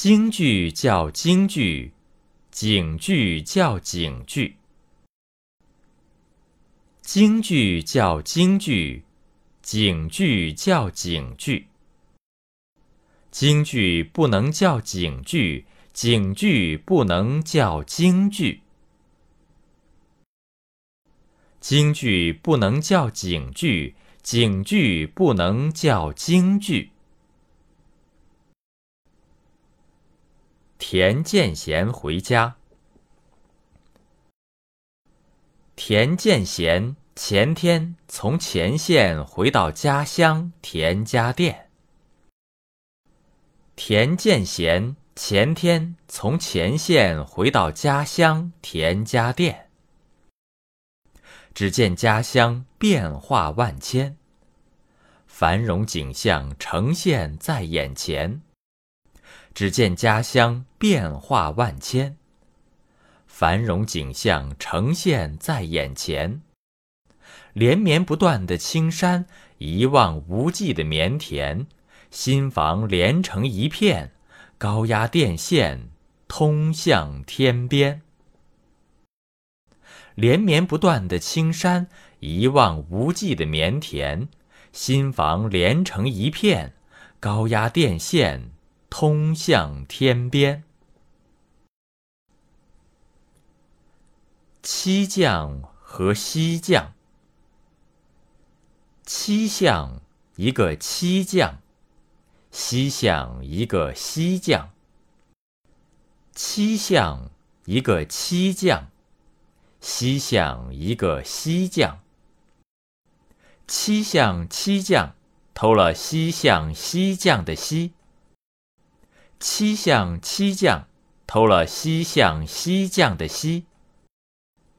京剧叫京剧，警剧叫警剧。京剧叫京剧，警剧叫警剧。京剧不能叫警剧，警剧不能叫京剧。京剧不能叫警剧，警剧不能叫京剧。田建贤回家。田建贤前天从前线回到家乡田家店。田建贤前天从前线回到家乡田家店。只见家乡变化万千，繁荣景象呈现在眼前。只见家乡变化万千，繁荣景象呈现在眼前。连绵不断的青山，一望无际的棉田，新房连成一片，高压电线通向天边。连绵不断的青山，一望无际的棉田，新房连成一片，高压电线。通向天边。七将和西将。七巷一个七将，西巷一个西将。七巷一个七将，西巷一个西将。七巷七将偷了西巷西将的西。七相七将偷了西相西将的西，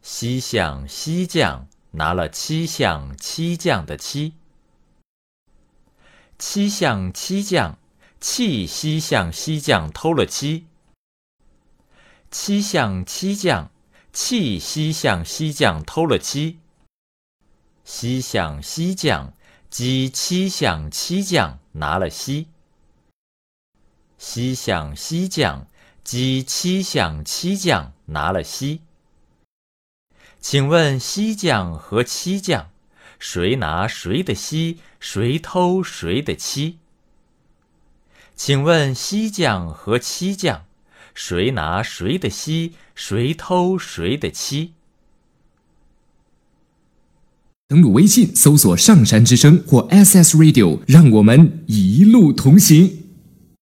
西相西将拿了七相七将的七，七相七将弃西相西将偷了七，七相七将弃西相西将偷了七，西相西将击七相七将拿了西。西向西将击七相七将拿了西。请问西将和七将，谁拿谁的西？谁偷谁的七？请问西将和七将，谁拿谁的西？谁偷谁的七？登录微信搜索“上山之声”或 “SS Radio”，让我们一路同行。